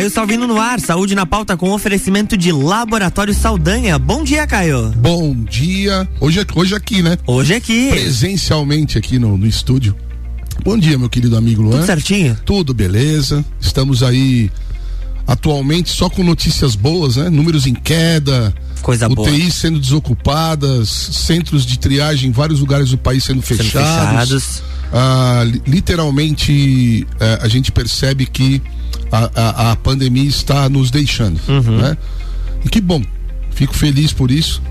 Caio Salvino no ar, saúde na pauta com oferecimento de Laboratório Saldanha. Bom dia, Caio. Bom dia. Hoje, hoje aqui, né? Hoje aqui. Presencialmente aqui no, no estúdio. Bom dia, meu querido amigo Luan. Tudo certinho? Tudo beleza. Estamos aí atualmente só com notícias boas, né? Números em queda. Coisa UTI boa. sendo desocupadas, centros de triagem em vários lugares do país sendo Sendo fechados. fechados. Ah, li- literalmente eh, a gente percebe que a, a, a pandemia está nos deixando, Uhum. né? E que bom, fico feliz por isso.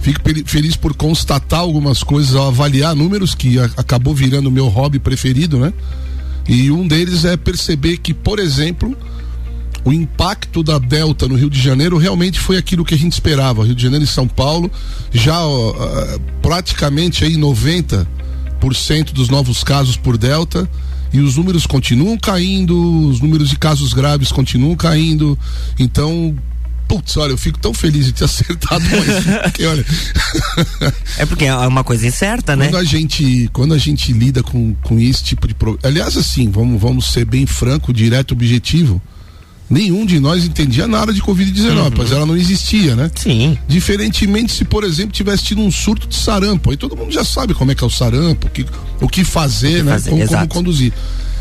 Fico feliz por constatar algumas coisas, ao avaliar números que a- acabou virando o meu hobby preferido, né? E um deles é perceber que, por exemplo, o impacto da Delta no Rio de Janeiro realmente foi aquilo que a gente esperava. Rio de Janeiro e São Paulo, já ó, praticamente aí 90% dos novos casos por Delta. E os números continuam caindo, os números de casos graves continuam caindo. Então, putz, olha, eu fico tão feliz de ter acertado mais. Porque, olha, É porque é uma coisa incerta, né? quando a gente quando a gente lida com, com esse tipo de problema aliás assim vamos vamos ser bem franco direto objetivo nenhum de nós entendia nada de covid-19 pois ela não existia né? Sim. diferentemente se por exemplo tivesse tido um surto de sarampo. Aí todo mundo já sabe como é que é o sarampo o que o que fazer né? fazer, como, como conduzir.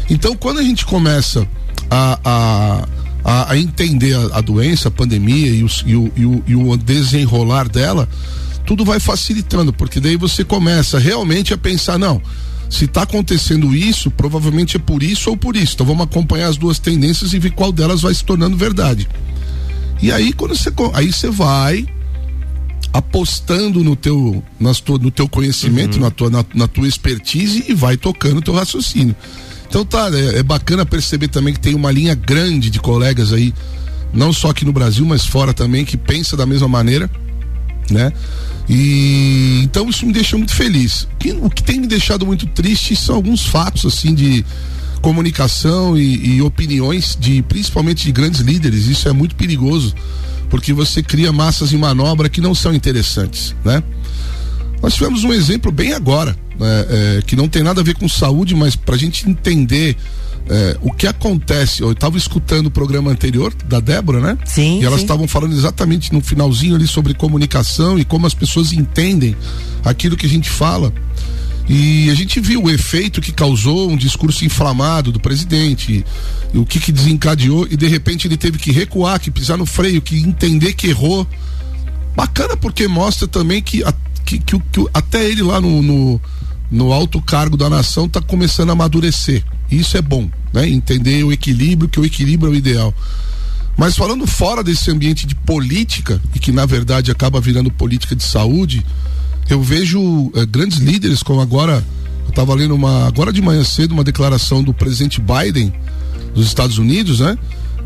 Então quando a gente começa a, a a, entender a, doença, a pandemia e, e o, e, o, e o desenrolar dela, tudo vai facilitando, porque daí você começa realmente a pensar, não, se está acontecendo isso, provavelmente é por isso ou por isso. Então vamos acompanhar as duas tendências e ver qual delas vai se tornando verdade. E aí quando você aí você vai apostando no teu nas tua, no teu conhecimento, na tua na, na tua expertise e vai tocando o teu raciocínio. Então tá, é, é bacana perceber também que tem uma linha grande de colegas aí, não só aqui no Brasil, mas fora também que pensa da mesma maneira, né? E então isso me deixa muito feliz. O que, o que tem me deixado muito triste são alguns fatos assim de comunicação e, e opiniões de principalmente de grandes líderes. Isso é muito perigoso porque você cria massas em manobra que não são interessantes, né? Nós tivemos um exemplo bem agora, né, é, que não tem nada a ver com saúde, mas para a gente entender é, o que acontece. Eu estava escutando o programa anterior da Débora, né? Sim, E elas estavam falando exatamente no finalzinho ali sobre comunicação e como as pessoas entendem aquilo que a gente fala. E a gente viu o efeito que causou um discurso inflamado do presidente, o que, que desencadeou, e de repente ele teve que recuar, que pisar no freio, que entender que errou. Bacana porque mostra também que, que, que, que até ele lá no, no, no alto cargo da nação está começando a amadurecer. Isso é bom, né? Entender o equilíbrio, que o equilíbrio é o ideal. Mas falando fora desse ambiente de política, e que na verdade acaba virando política de saúde, eu vejo eh, grandes líderes, como agora, eu estava lendo uma, agora de manhã cedo, uma declaração do presidente Biden dos Estados Unidos, né?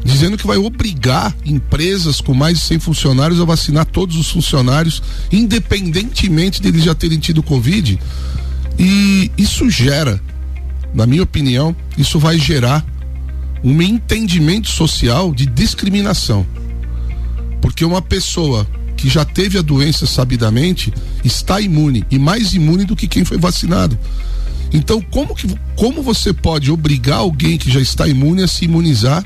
Dizendo que vai obrigar empresas com mais de 100 funcionários a vacinar todos os funcionários, independentemente deles já terem tido Covid. E isso gera, na minha opinião, isso vai gerar um entendimento social de discriminação. Porque uma pessoa que já teve a doença sabidamente está imune e mais imune do que quem foi vacinado. Então, como, que, como você pode obrigar alguém que já está imune a se imunizar,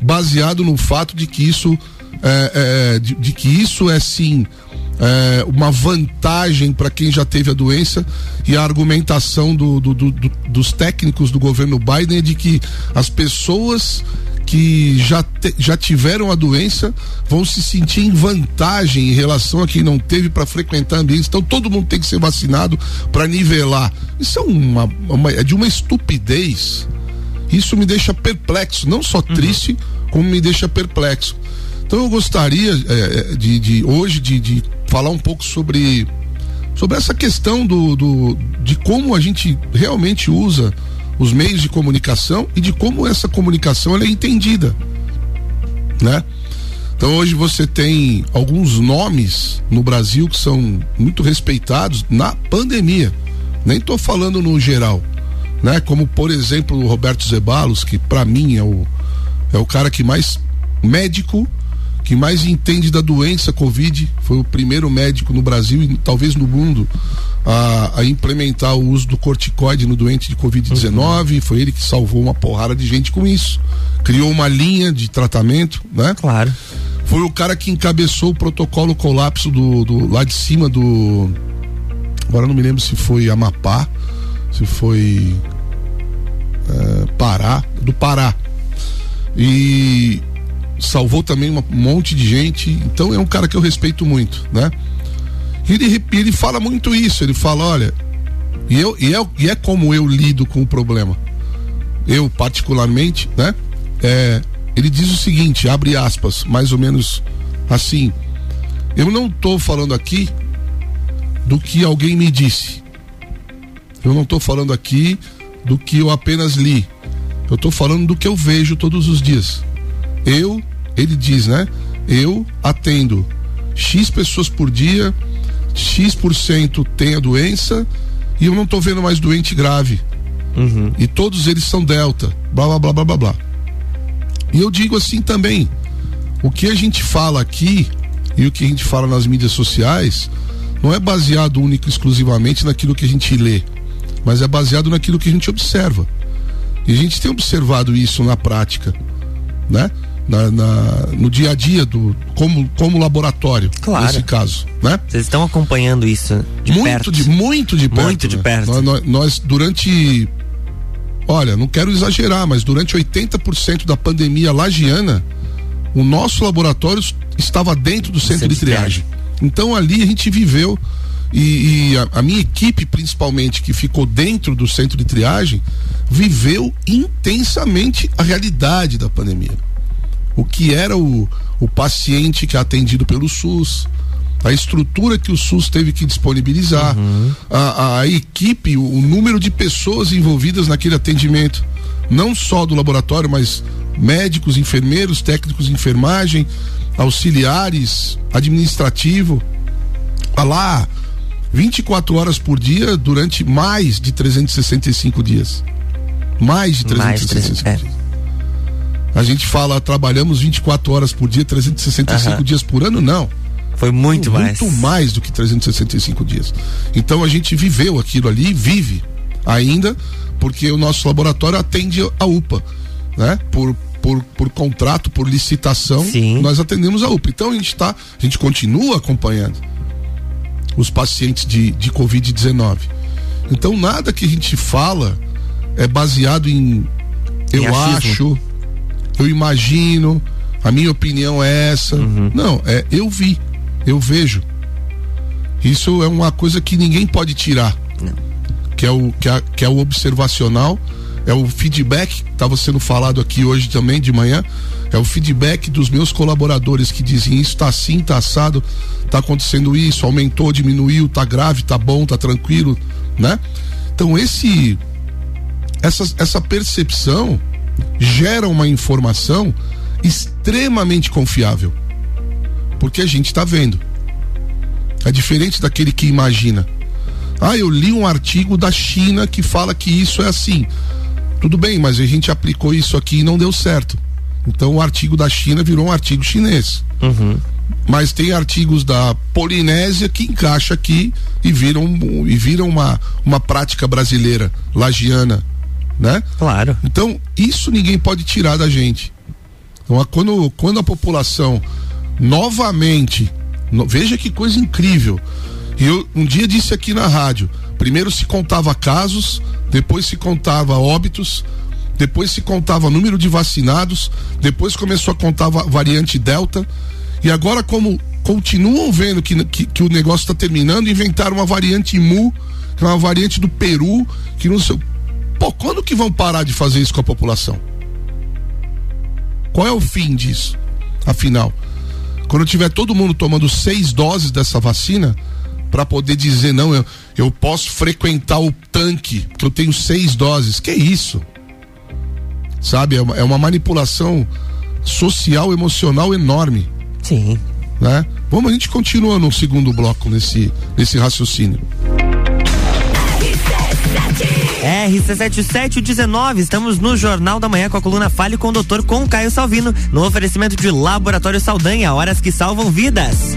baseado no fato de que isso é, é, de, de que isso é sim é, uma vantagem para quem já teve a doença e a argumentação do- do- do- do- dos técnicos do governo Biden é de que as pessoas que já, te- já tiveram a doença vão se sentir em vantagem em relação a quem não teve para frequentar ambientes. Então todo mundo tem que ser vacinado para nivelar. Isso é uma, uma- é de uma estupidez. Isso me deixa perplexo, não só triste, como me deixa perplexo. Então eu gostaria eh, de, de hoje de, de falar um pouco sobre sobre essa questão do, do de como a gente realmente usa os meios de comunicação e de como essa comunicação é entendida, né? Então hoje você tem alguns nomes no Brasil que são muito respeitados na pandemia. Nem estou falando no geral, né? Como por exemplo o Roberto Zebalos, que para mim é o é o cara que mais médico que mais entende da doença Covid, foi o primeiro médico no Brasil e talvez no mundo a, a implementar o uso do corticoide no doente de Covid-19. Uhum. Foi ele que salvou uma porrada de gente com isso. Criou uma linha de tratamento, né? Claro. Foi o cara que encabeçou o protocolo colapso do, do lá de cima do. Agora não me lembro se foi Amapá, se foi é, Pará, do Pará. E salvou também um monte de gente. Então é um cara que eu respeito muito, né? Ele, ele fala muito isso, ele fala, olha, e, eu, e, é, e é como eu lido com o problema. Eu, particularmente, né? É, ele diz o seguinte, abre aspas, mais ou menos assim. Eu não estou falando aqui do que alguém me disse. Eu não estou falando aqui do que eu apenas li. Eu estou falando do que eu vejo todos os dias. Eu, ele diz, né? Eu atendo X pessoas por dia, X% tem a doença e eu não estou vendo mais doente grave. Uhum. E todos eles são delta, blá blá blá blá blá blá. E eu digo assim também: o que a gente fala aqui e o que a gente fala nas mídias sociais não é baseado único e exclusivamente naquilo que a gente lê, mas é baseado naquilo que a gente observa. E a gente tem observado isso na prática, né? Na, na, no dia a dia do como como laboratório claro. nesse caso, né? Vocês estão acompanhando isso de muito perto? De, muito de perto. Muito de né? perto. Nós, nós, nós, durante olha, não quero exagerar, mas durante 80% da pandemia lagiana, o nosso laboratório estava dentro do centro, centro de triagem. Então ali a gente viveu e, e a, a, minha equipe, principalmente, que ficou dentro do centro de triagem, viveu intensamente a realidade da pandemia. O que era o, o paciente que é atendido pelo SUS, a estrutura que o SUS teve que disponibilizar, uhum. a, a, equipe, o, o número de pessoas envolvidas naquele atendimento, não só do laboratório, mas médicos, enfermeiros, técnicos de enfermagem, auxiliares, administrativo. A lá, 24 horas por dia durante mais de 365 dias. Mais de 365 mais, dias. É. A gente fala, trabalhamos 24 horas por dia, 365 uhum. dias por ano? Não. Foi muito, muito mais. Muito mais do que 365 dias. Então a gente viveu aquilo ali, vive ainda, porque o nosso laboratório atende a UPA, né? Por, por, por contrato, por licitação, Sim. nós atendemos a UPA. Então a gente tá, a gente continua acompanhando os pacientes de, de Covid-19. Então, nada que a gente fala é baseado em eu acho, eu imagino, a minha opinião é essa. Uhum. Não, é eu vi, eu vejo. Isso é uma coisa que ninguém pode tirar. Não. Que é o, que é, que é o observacional, é o feedback, estava sendo falado aqui hoje também de manhã, é o feedback dos meus colaboradores que dizem isso está assim, está assado, está acontecendo isso, aumentou, diminuiu, está grave, está bom, está tranquilo, né? Então esse essa, essa percepção gera uma informação extremamente confiável. Porque a gente está vendo. É diferente daquele que imagina. Ah, eu li um artigo da China que fala que isso é assim. Tudo bem, mas a gente aplicou isso aqui e não deu certo. Então o artigo da China virou um artigo chinês. Uhum. Mas tem artigos da Polinésia que encaixa aqui e viram, e viram uma, uma prática brasileira, lagiana, né? Claro. Então, isso ninguém pode tirar da gente. Então, quando, quando a população novamente, no, veja que coisa incrível. Eu um dia disse aqui na rádio, primeiro se contava casos, depois se contava óbitos, depois se contava número de vacinados, depois começou a contar a variante Delta, e agora, como continuam vendo que, que, que o negócio está terminando, inventaram uma variante Mu, que é uma variante do Peru, que não sei. Pô, quando que vão parar de fazer isso com a população? Qual é o fim disso? Afinal, quando tiver todo mundo tomando seis doses dessa vacina, para poder dizer, não, eu, eu posso frequentar o tanque, que eu tenho seis doses. Que isso? Sabe? É uma, é uma manipulação social, emocional enorme. Sim. Né? Vamos, a gente continua no segundo bloco nesse, nesse raciocínio. RC7719, estamos no Jornal da Manhã com a coluna Fale com o Doutor com Caio Salvino, no oferecimento de Laboratório Saldanha, horas que salvam vidas.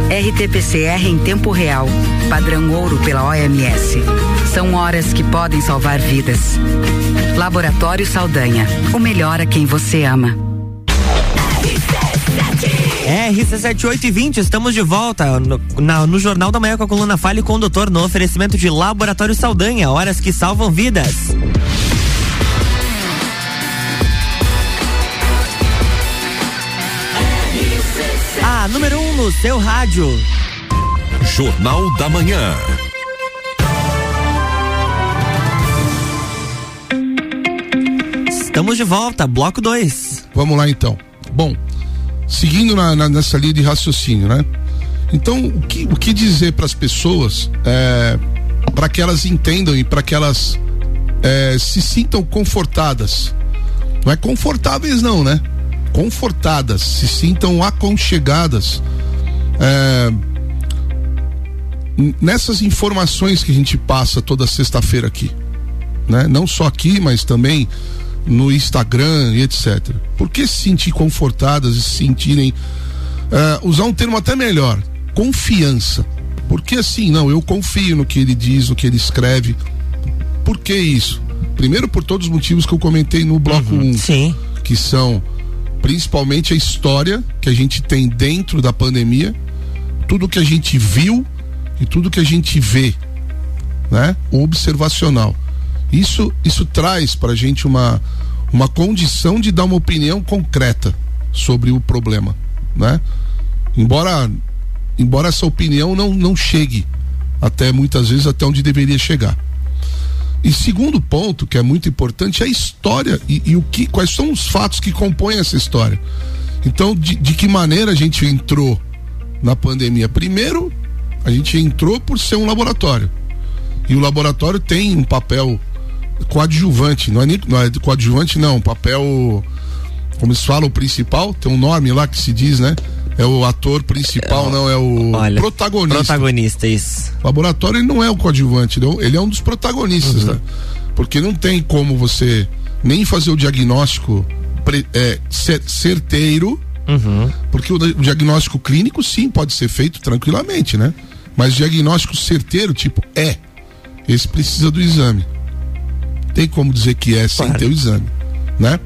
RT-PCR em tempo real, padrão ouro pela OMS. São horas que podem salvar vidas. Laboratório Saldanha, o melhor a quem você ama. RC7820, estamos de volta no, na, no Jornal da Manhã com a coluna Fale com o Doutor no oferecimento de Laboratório Saldanha, horas que salvam vidas. A número 1 um no seu rádio. Jornal da Manhã. Estamos de volta, bloco 2. Vamos lá então. Bom, seguindo na, na, nessa linha de raciocínio, né? Então, o que, o que dizer para as pessoas é, para que elas entendam e para que elas é, se sintam confortadas? Não é confortáveis, não, né? Confortadas, se sintam aconchegadas. É, nessas informações que a gente passa toda sexta-feira aqui, né? Não só aqui, mas também no Instagram e etc. Por que se sentir confortadas e se sentirem uh, usar um termo até melhor, confiança. Porque assim, não, eu confio no que ele diz, no que ele escreve. Por que isso? Primeiro por todos os motivos que eu comentei no bloco 1, uhum, um, que são principalmente a história que a gente tem dentro da pandemia, tudo que a gente viu e tudo que a gente vê, né? O observacional. Isso, isso traz para a gente uma, uma condição de dar uma opinião concreta sobre o problema, né? Embora, embora essa opinião não, não chegue até muitas vezes até onde deveria chegar. E segundo ponto, que é muito importante, é a história e, e o que, quais são os fatos que compõem essa história. Então, de, de que maneira a gente entrou na pandemia? Primeiro, a gente entrou por ser um laboratório. E o laboratório tem um papel coadjuvante, não é, não é coadjuvante não, papel, como se fala, o principal, tem um nome lá que se diz, né? É o ator principal, é, não, é o olha, protagonista. Protagonista, isso. O laboratório ele não é o coadjuvante, não, ele é um dos protagonistas, uhum. né? Porque não tem como você nem fazer o diagnóstico pre, é, certeiro, uhum. porque o, diagnóstico clínico sim pode ser feito tranquilamente, né? Mas diagnóstico certeiro, tipo, é, esse precisa do exame tem como dizer que é sem claro. ter o exame, né?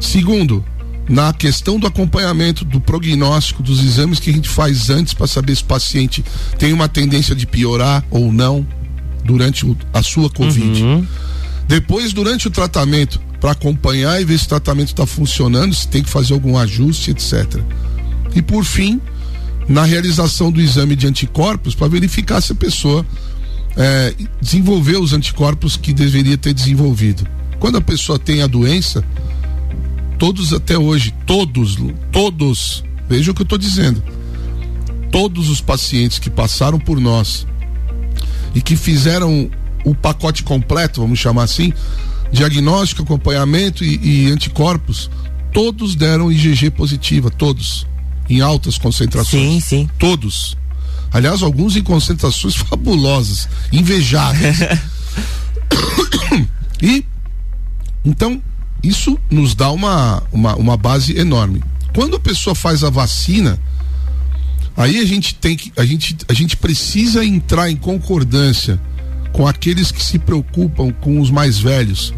Segundo, na questão do acompanhamento, do prognóstico, dos exames que a gente faz antes para saber se o paciente tem uma tendência de piorar ou não durante o, a sua Covid. Uhum. Depois, durante o tratamento, para acompanhar e ver se o tratamento está funcionando, se tem que fazer algum ajuste, etc. E por fim, na realização do exame de anticorpos, para verificar se a pessoa é, desenvolver os anticorpos que deveria ter desenvolvido. Quando a pessoa tem a doença, todos até hoje, todos, todos, veja o que eu estou dizendo, todos os pacientes que passaram por nós e que fizeram o pacote completo, vamos chamar assim, diagnóstico, acompanhamento e, e anticorpos, todos deram IgG positiva, todos, em altas concentrações. Sim, sim. Todos. Aliás, alguns em concentrações fabulosas, invejáveis. e então isso nos dá uma, uma, uma base enorme. Quando a pessoa faz a vacina, aí a gente tem que a gente, a gente precisa entrar em concordância com aqueles que se preocupam com os mais velhos,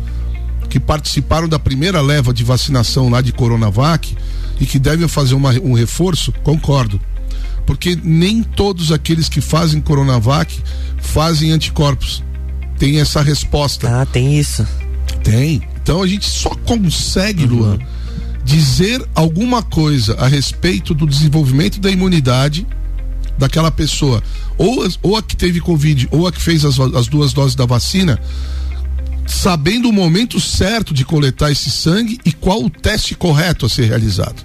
que participaram da primeira leva de vacinação lá de Coronavac e que devem fazer uma, um reforço, concordo porque nem todos aqueles que fazem Coronavac fazem anticorpos. Tem essa resposta. Ah, tem isso. Tem. Então a gente só consegue, uhum. Luan, dizer alguma coisa a respeito do desenvolvimento da imunidade daquela pessoa, ou, ou a que teve Covid, ou a que fez as, as duas doses da vacina, sabendo o momento certo de coletar esse sangue e qual o teste correto a ser realizado.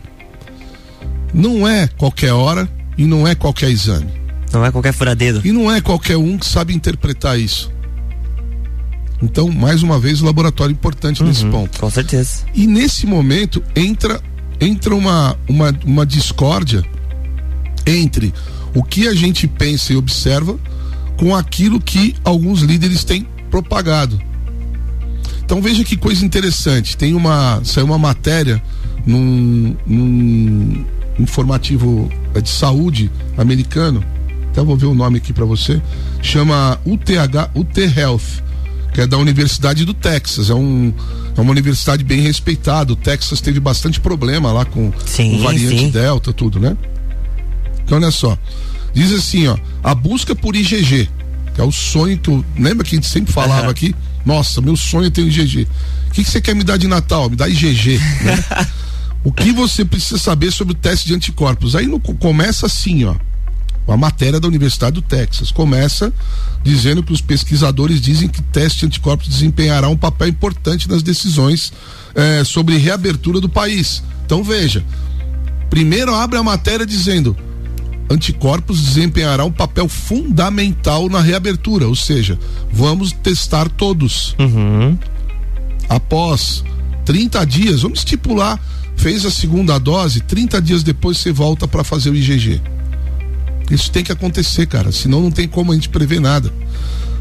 Não é qualquer hora e não é qualquer exame. Não é qualquer furadeiro. E não é qualquer um que sabe interpretar isso. Então, mais uma vez, o laboratório é importante uhum, nesse ponto. Com certeza. E nesse momento entra entra uma, uma, uma discórdia entre o que a gente pensa e observa com aquilo que alguns líderes têm propagado. Então veja que coisa interessante. Tem uma. Saiu uma matéria num, num informativo é, de saúde americano. Até vou ver o nome aqui para você. Chama UTH, UT Health, que é da Universidade do Texas. É, um, é uma universidade bem respeitada. O Texas teve bastante problema lá com sim, o variante sim. Delta, tudo, né? Então olha só. Diz assim, ó, a busca por IgG, que é o sonho que eu. Lembra que a gente sempre falava uhum. aqui? Nossa, meu sonho é ter um IgG. O que, que você quer me dar de Natal? Me dá IgG. Né? o que você precisa saber sobre o teste de anticorpos? Aí no, começa assim, ó. A matéria da Universidade do Texas começa dizendo que os pesquisadores dizem que teste de anticorpos desempenhará um papel importante nas decisões eh, sobre reabertura do país. Então veja, primeiro abre a matéria dizendo anticorpos desempenhará um papel fundamental na reabertura, ou seja, vamos testar todos. Uhum. Após 30 dias, vamos estipular, fez a segunda dose, 30 dias depois você volta para fazer o IgG. Isso tem que acontecer, cara, senão não tem como a gente prever nada.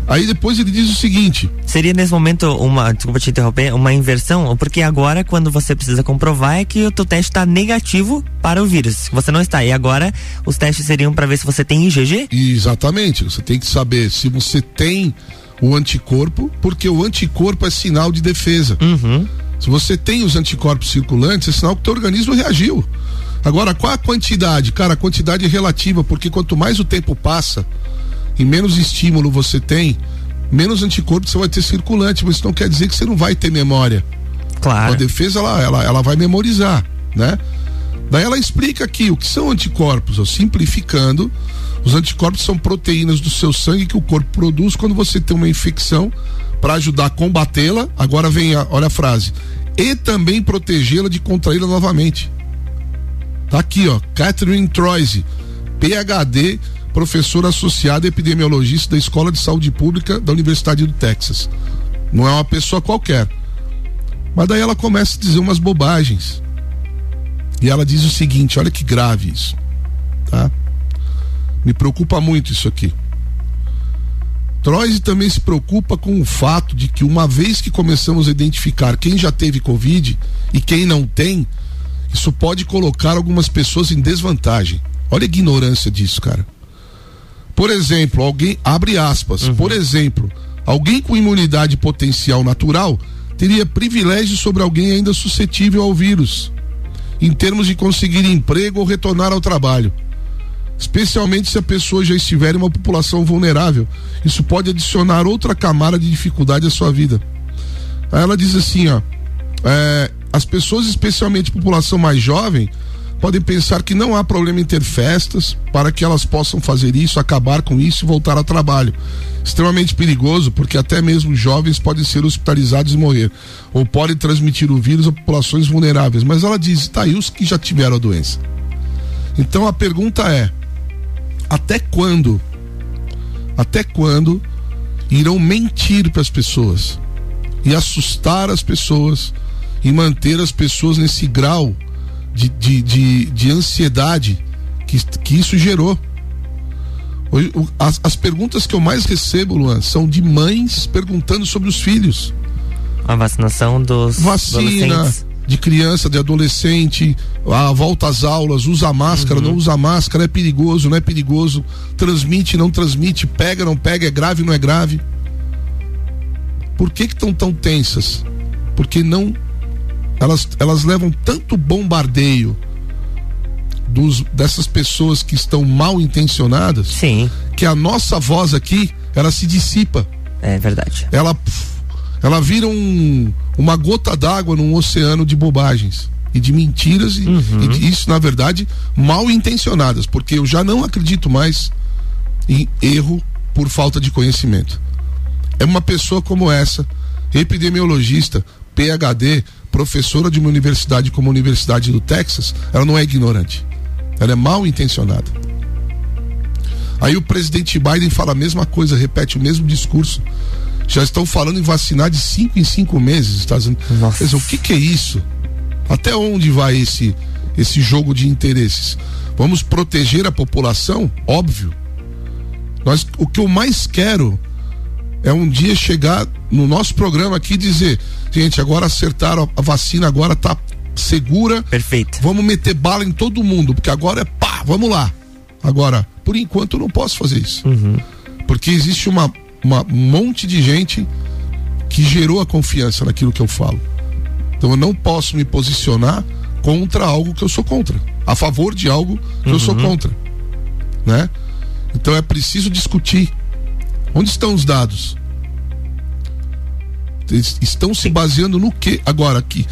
Aí depois ele diz o seguinte: Seria nesse momento uma, desculpa te interromper, uma inversão, porque agora quando você precisa comprovar é que o teu teste está negativo para o vírus. Você não está. E agora os testes seriam para ver se você tem IgG? Exatamente. Você tem que saber se você tem o anticorpo, porque o anticorpo é sinal de defesa. Uhum. Se você tem os anticorpos circulantes, é sinal que o teu organismo reagiu. Agora, qual a quantidade? Cara, a quantidade é relativa, porque quanto mais o tempo passa, e menos estímulo você tem, menos anticorpo você vai ter circulante, mas isso não quer dizer que você não vai ter memória. Claro. A defesa ela, ela, ela vai memorizar, né? Daí ela explica aqui o que são anticorpos, ó, simplificando, os anticorpos são proteínas do seu sangue que o corpo produz quando você tem uma infecção para ajudar a combatê-la. Agora vem a, olha a frase, e também protegê-la de contraí-la novamente. Tá aqui, ó, Catherine Troise, PhD professora associada epidemiologista da Escola de Saúde Pública da Universidade do Texas. Não é uma pessoa qualquer. Mas daí ela começa a dizer umas bobagens. E ela diz o seguinte: olha que grave isso. Tá? Me preocupa muito isso aqui. Troise também se preocupa com o fato de que, uma vez que começamos a identificar quem já teve Covid e quem não tem, isso pode colocar algumas pessoas em desvantagem. Olha a ignorância disso, cara. Por exemplo, alguém abre aspas. Uhum. Por exemplo, alguém com imunidade potencial natural teria privilégio sobre alguém ainda suscetível ao vírus, em termos de conseguir emprego ou retornar ao trabalho. Especialmente se a pessoa já estiver em uma população vulnerável. Isso pode adicionar outra camada de dificuldade à sua vida. Aí ela diz assim, ó. É, as pessoas, especialmente população mais jovem, podem pensar que não há problema em ter festas para que elas possam fazer isso, acabar com isso e voltar ao trabalho. Extremamente perigoso, porque até mesmo jovens podem ser hospitalizados e morrer, ou podem transmitir o vírus a populações vulneráveis. Mas ela diz: está aí os que já tiveram a doença. Então a pergunta é: até quando? Até quando irão mentir para as pessoas e assustar as pessoas e manter as pessoas nesse grau? de, de, de, de ansiedade que, que isso gerou. Hoje, as, as perguntas que eu mais recebo, Luan, são de mães perguntando sobre os filhos. A vacinação dos Vacina de criança, de adolescente, a volta às aulas, usa máscara, uhum. não usa máscara, é perigoso, não é perigoso, transmite, não transmite, pega, não pega, é grave, não é grave. Por que estão tão tensas? Porque não elas, elas levam tanto bombardeio dos, dessas pessoas que estão mal intencionadas Sim. que a nossa voz aqui ela se dissipa. É verdade. Ela, ela vira um, uma gota d'água num oceano de bobagens. e de mentiras e, uhum. e de, isso na verdade mal intencionadas, porque eu já não acredito mais em erro por falta de conhecimento. É uma pessoa como essa, epidemiologista, PhD, professora de uma universidade como a Universidade do Texas, ela não é ignorante. Ela é mal intencionada. Aí o presidente Biden fala a mesma coisa, repete o mesmo discurso. Já estão falando em vacinar de cinco em cinco meses, Estados Unidos. Nossa. o que, que é isso? Até onde vai esse, esse jogo de interesses? Vamos proteger a população? Óbvio. Nós, o que eu mais quero é um dia chegar no nosso programa aqui e dizer, gente, agora acertaram a, vacina, agora tá segura. Perfeito. Vamos meter bala em todo mundo, porque agora é pá, vamos lá. Agora, por enquanto eu não posso fazer isso. Uhum. Porque existe uma, uma um monte de gente que gerou a confiança naquilo que eu falo. Então eu não posso me posicionar contra algo que eu sou contra, a favor de algo que uhum. eu sou uhum. contra, né? Então é preciso discutir. Onde estão os dados? Estão se baseando no que agora aqui?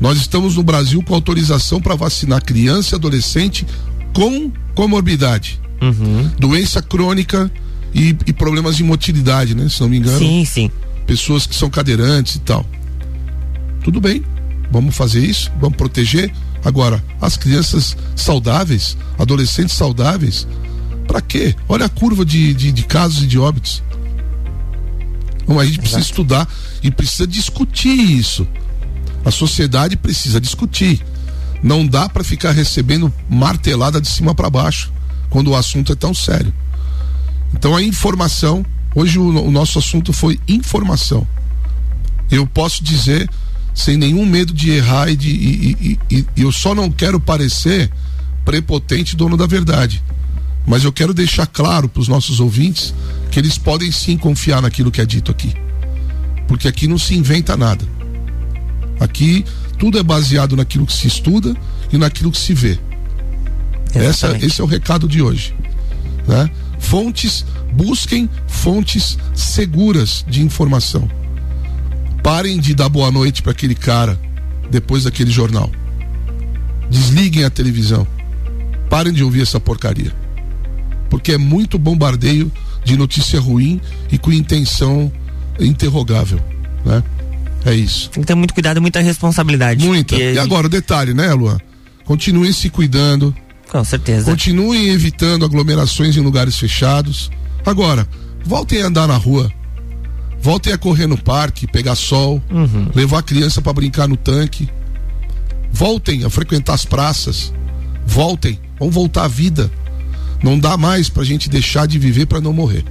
Nós estamos no Brasil com autorização para vacinar criança e adolescente com comorbidade, uhum. doença crônica e, e, problemas de motilidade, né? Se não me engano. Sim, sim. Pessoas que são cadeirantes e tal. Tudo bem, vamos fazer isso, vamos proteger. Agora, as crianças saudáveis, adolescentes saudáveis, para quê? Olha a curva de, de, de, casos e de óbitos. Então, a gente Exato. precisa estudar e precisa discutir isso. A sociedade precisa discutir. Não dá para ficar recebendo martelada de cima para baixo quando o assunto é tão sério. Então a informação, hoje o, o nosso assunto foi informação. Eu posso dizer sem nenhum medo de errar e, de, e, e, e, eu só não quero parecer prepotente dono da verdade. Mas eu quero deixar claro para os nossos ouvintes que eles podem sim confiar naquilo que é dito aqui. Porque aqui não se inventa nada. Aqui tudo é baseado naquilo que se estuda e naquilo que se vê. Essa, esse é o recado de hoje. Né? Fontes, busquem fontes seguras de informação. Parem de dar boa noite para aquele cara depois daquele jornal. Desliguem a televisão. Parem de ouvir essa porcaria porque é muito bombardeio de notícia ruim e com intenção interrogável, né? É isso. Tem que ter muito cuidado e muita responsabilidade. Muita. E agora o detalhe, né, Luan? Continuem se cuidando. Com certeza. Continuem evitando aglomerações em lugares fechados. Agora, voltem a andar na rua. Voltem a correr no parque, pegar sol, uhum. levar a criança para brincar no tanque. Voltem a frequentar as praças. Voltem, vamos voltar à vida. Não dá mais pra gente deixar de viver para não morrer.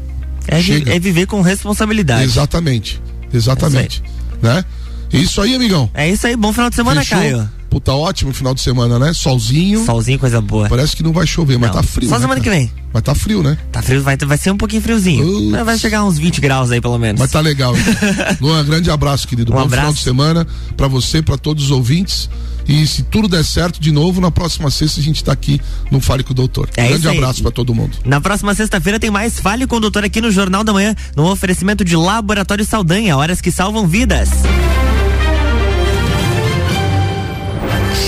É, é, viver com responsabilidade. Exatamente. Exatamente. É né? É isso aí, amigão. É isso aí. Bom final de semana, Fechou? Caio. Puta, ótimo final de semana, né? Solzinho. Solzinho, coisa boa. Parece que não vai chover, não. mas tá frio. Só né, semana cara? que vem. Mas tá frio, né? Tá frio, vai, vai ser um pouquinho friozinho. Mas vai chegar uns 20 graus aí, pelo menos. Mas tá legal. Luan, grande abraço, querido. Um Bom abraço. final de semana para você, para todos os ouvintes. E se tudo der certo, de novo, na próxima sexta a gente tá aqui no Fale com o Doutor. É grande abraço para todo mundo. Na próxima sexta-feira tem mais Fale com o Doutor aqui no Jornal da Manhã, no oferecimento de Laboratório Saldanha, horas que salvam vidas.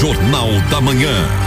Jornal da Manhã.